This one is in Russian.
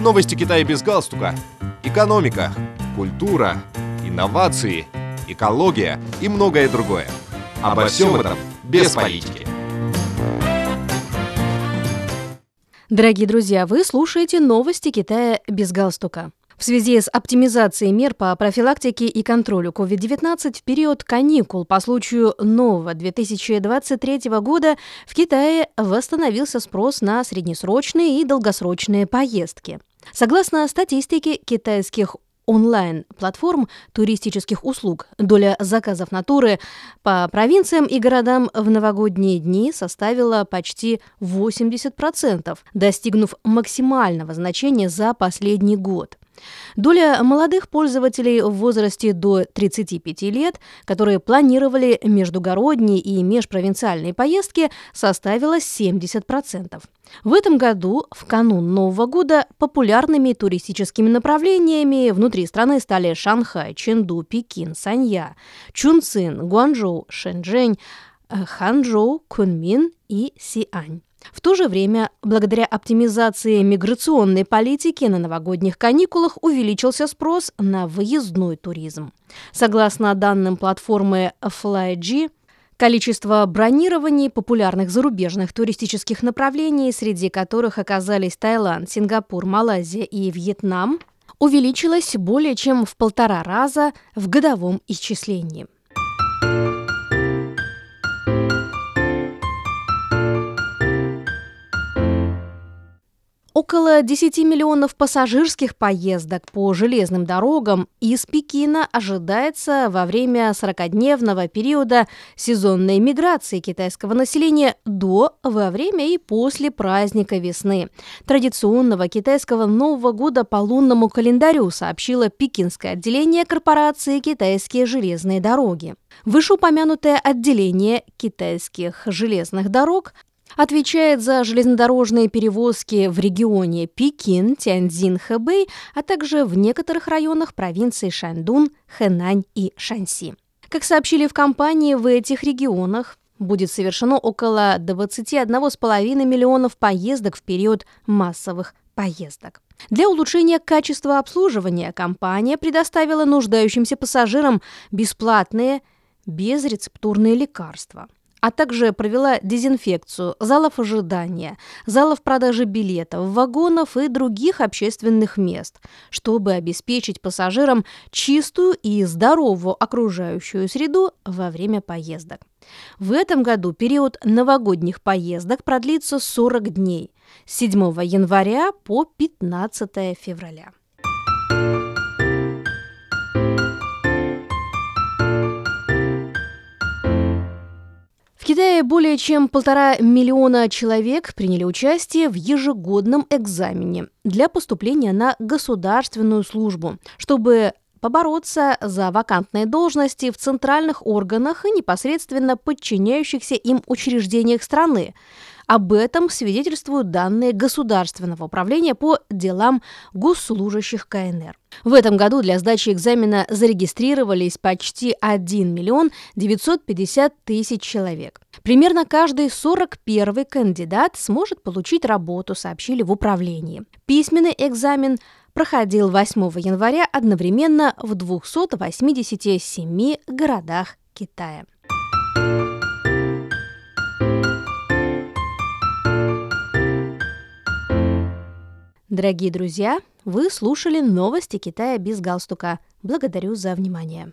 Новости Китая без галстука. Экономика, культура, инновации, экология и многое другое. Обо всем этом без политики. Дорогие друзья, вы слушаете новости Китая без галстука. В связи с оптимизацией мер по профилактике и контролю COVID-19 в период каникул по случаю нового 2023 года в Китае восстановился спрос на среднесрочные и долгосрочные поездки. Согласно статистике китайских онлайн-платформ туристических услуг. Доля заказов натуры по провинциям и городам в новогодние дни составила почти 80%, достигнув максимального значения за последний год. Доля молодых пользователей в возрасте до 35 лет, которые планировали междугородние и межпровинциальные поездки, составила 70%. В этом году, в канун Нового года, популярными туристическими направлениями внутри страны стали Шанхай, Чэнду, Пекин, Санья, Чунцин, Гуанчжоу, Шэньчжэнь, Ханчжоу, Кунмин и Сиань. В то же время, благодаря оптимизации миграционной политики на новогодних каникулах увеличился спрос на выездной туризм. Согласно данным платформы FlyG, Количество бронирований популярных зарубежных туристических направлений, среди которых оказались Таиланд, Сингапур, Малайзия и Вьетнам, увеличилось более чем в полтора раза в годовом исчислении. Около 10 миллионов пассажирских поездок по железным дорогам из Пекина ожидается во время 40-дневного периода сезонной миграции китайского населения до, во время и после праздника весны, традиционного китайского Нового года по лунному календарю, сообщило пекинское отделение корпорации «Китайские железные дороги». Вышеупомянутое отделение китайских железных дорог отвечает за железнодорожные перевозки в регионе Пекин, Тяньцзин, Хэбэй, а также в некоторых районах провинций Шаньдун, Хэнань и Шаньси. Как сообщили в компании, в этих регионах будет совершено около 21,5 миллионов поездок в период массовых поездок. Для улучшения качества обслуживания компания предоставила нуждающимся пассажирам бесплатные безрецептурные лекарства – а также провела дезинфекцию залов ожидания, залов продажи билетов, вагонов и других общественных мест, чтобы обеспечить пассажирам чистую и здоровую окружающую среду во время поездок. В этом году период новогодних поездок продлится 40 дней с 7 января по 15 февраля. Более чем полтора миллиона человек приняли участие в ежегодном экзамене для поступления на государственную службу, чтобы побороться за вакантные должности в центральных органах и непосредственно подчиняющихся им учреждениях страны. Об этом свидетельствуют данные Государственного управления по делам госслужащих КНР. В этом году для сдачи экзамена зарегистрировались почти 1 миллион 950 тысяч человек. Примерно каждый 41 кандидат сможет получить работу, сообщили в управлении. Письменный экзамен проходил 8 января одновременно в 287 городах Китая. Дорогие друзья, вы слушали новости Китая без галстука. Благодарю за внимание.